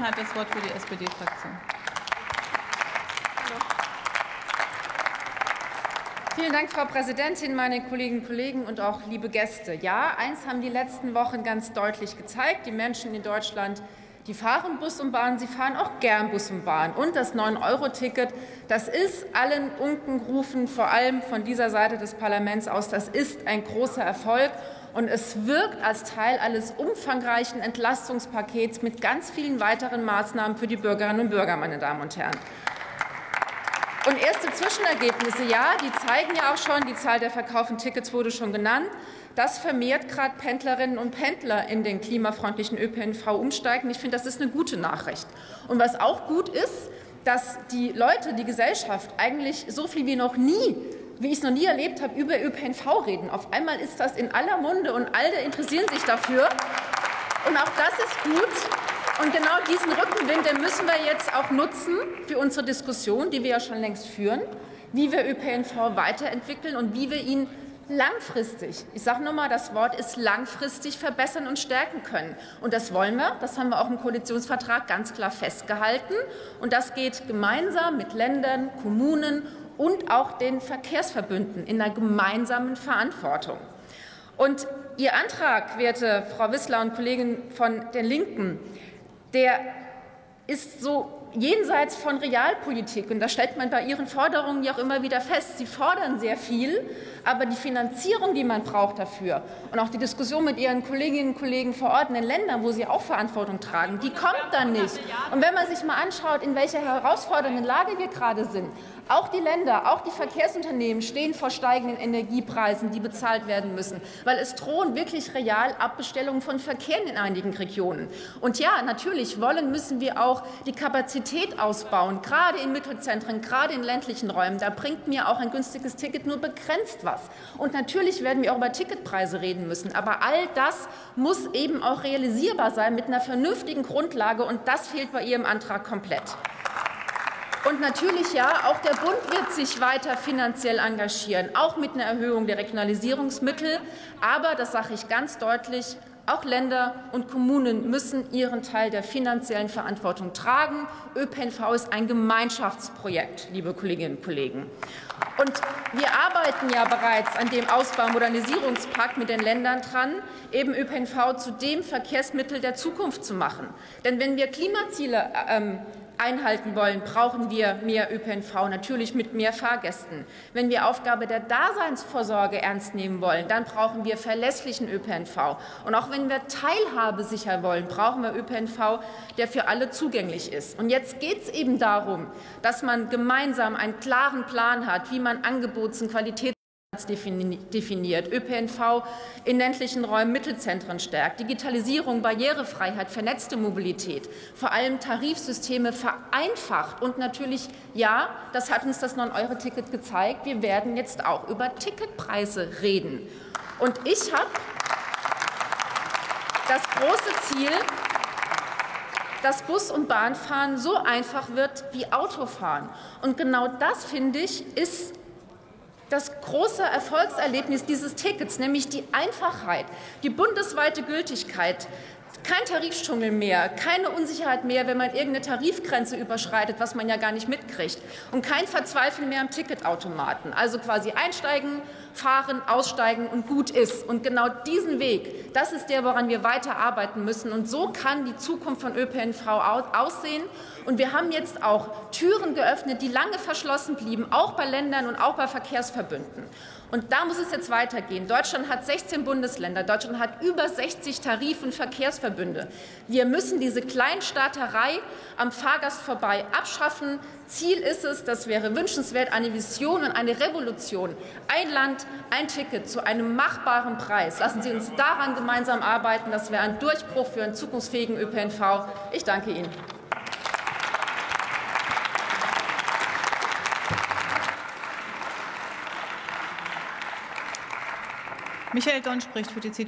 Dann hat das Wort für die SPD-Fraktion. Vielen Dank, Frau Präsidentin, meine Kolleginnen und Kollegen und auch liebe Gäste. Ja, eins haben die letzten Wochen ganz deutlich gezeigt. Die Menschen in Deutschland die fahren Bus und Bahn, sie fahren auch gern Bus und Bahn. Und das 9-Euro-Ticket, das ist allen Unkenrufen, vor allem von dieser Seite des Parlaments aus, das ist ein großer Erfolg. Und es wirkt als Teil eines umfangreichen Entlastungspakets mit ganz vielen weiteren Maßnahmen für die Bürgerinnen und Bürger, meine Damen und Herren. Und erste Zwischenergebnisse, ja, die zeigen ja auch schon, die Zahl der verkauften Tickets wurde schon genannt, dass vermehrt gerade Pendlerinnen und Pendler in den klimafreundlichen ÖPNV umsteigen. Ich finde, das ist eine gute Nachricht. Und was auch gut ist, dass die Leute, die Gesellschaft eigentlich so viel wie noch nie wie ich es noch nie erlebt habe, über ÖPNV reden. Auf einmal ist das in aller Munde und alle interessieren sich dafür. Und auch das ist gut. Und genau diesen Rückenwind den müssen wir jetzt auch nutzen für unsere Diskussion, die wir ja schon längst führen, wie wir ÖPNV weiterentwickeln und wie wir ihn langfristig, ich sage nochmal, das Wort ist langfristig verbessern und stärken können. Und das wollen wir, das haben wir auch im Koalitionsvertrag ganz klar festgehalten. Und das geht gemeinsam mit Ländern, Kommunen und auch den Verkehrsverbünden in einer gemeinsamen Verantwortung. Und Ihr Antrag, werte Frau Wissler und Kollegin von den Linken, der ist so jenseits von Realpolitik. Und das stellt man bei Ihren Forderungen ja auch immer wieder fest. Sie fordern sehr viel, aber die Finanzierung, die man braucht dafür und auch die Diskussion mit Ihren Kolleginnen und Kollegen vor Ort in den Ländern, wo Sie auch Verantwortung tragen, die kommt dann nicht. Und wenn man sich mal anschaut, in welcher herausfordernden Lage wir gerade sind, auch die Länder, auch die Verkehrsunternehmen stehen vor steigenden Energiepreisen, die bezahlt werden müssen, weil es drohen wirklich real Abbestellungen von Verkehren in einigen Regionen. Und ja, natürlich wollen, müssen wir auch die Kapazität ausbauen, gerade in Mittelzentren, gerade in ländlichen Räumen. Da bringt mir auch ein günstiges Ticket nur begrenzt was. Und natürlich werden wir auch über Ticketpreise reden müssen. Aber all das muss eben auch realisierbar sein mit einer vernünftigen Grundlage. Und das fehlt bei Ihrem Antrag komplett. Und natürlich ja, auch der Bund wird sich weiter finanziell engagieren, auch mit einer Erhöhung der Regionalisierungsmittel. Aber, das sage ich ganz deutlich, auch Länder und Kommunen müssen ihren Teil der finanziellen Verantwortung tragen. ÖPNV ist ein Gemeinschaftsprojekt, liebe Kolleginnen und Kollegen. Und wir arbeiten ja bereits an dem Ausbau- und Modernisierungspakt mit den Ländern dran, eben ÖPNV zu dem Verkehrsmittel der Zukunft zu machen. Denn wenn wir Klimaziele ähm, einhalten wollen, brauchen wir mehr ÖPNV, natürlich mit mehr Fahrgästen. Wenn wir Aufgabe der Daseinsvorsorge ernst nehmen wollen, dann brauchen wir verlässlichen ÖPNV. Und auch wenn wir Teilhabe sicher wollen, brauchen wir ÖPNV, der für alle zugänglich ist. Und jetzt geht es eben darum, dass man gemeinsam einen klaren Plan hat, wie man Angebots- und Qualitäts definiert, ÖPNV in ländlichen Räumen Mittelzentren stärkt, Digitalisierung, Barrierefreiheit, vernetzte Mobilität, vor allem Tarifsysteme vereinfacht. Und natürlich, ja, das hat uns das 9-Euro-Ticket gezeigt, wir werden jetzt auch über Ticketpreise reden. Und ich habe das große Ziel, dass Bus- und Bahnfahren so einfach wird wie Autofahren. Und genau das, finde ich, ist das große Erfolgserlebnis dieses Tickets, nämlich die Einfachheit, die bundesweite Gültigkeit, kein Tarifdschungel mehr, keine Unsicherheit mehr, wenn man irgendeine Tarifgrenze überschreitet, was man ja gar nicht mitkriegt. Und kein Verzweifeln mehr am Ticketautomaten. Also quasi einsteigen, fahren, aussteigen und gut ist. Und genau diesen Weg, das ist der, woran wir weiter arbeiten müssen. Und so kann die Zukunft von ÖPNV aussehen. Und wir haben jetzt auch Türen geöffnet, die lange verschlossen blieben, auch bei Ländern und auch bei Verkehrsverbünden. Und da muss es jetzt weitergehen. Deutschland hat 16 Bundesländer. Deutschland hat über 60 Tarif- und Verkehrsverbünde. Wir müssen diese Kleinstaaterei am Fahrgast vorbei abschaffen. Ziel ist es, das wäre wünschenswert, eine Vision und eine Revolution. Ein Land, ein Ticket zu einem machbaren Preis. Lassen Sie uns daran gemeinsam arbeiten. Das wäre ein Durchbruch für einen zukunftsfähigen ÖPNV. Ich danke Ihnen. Michael Donn spricht für die CDU.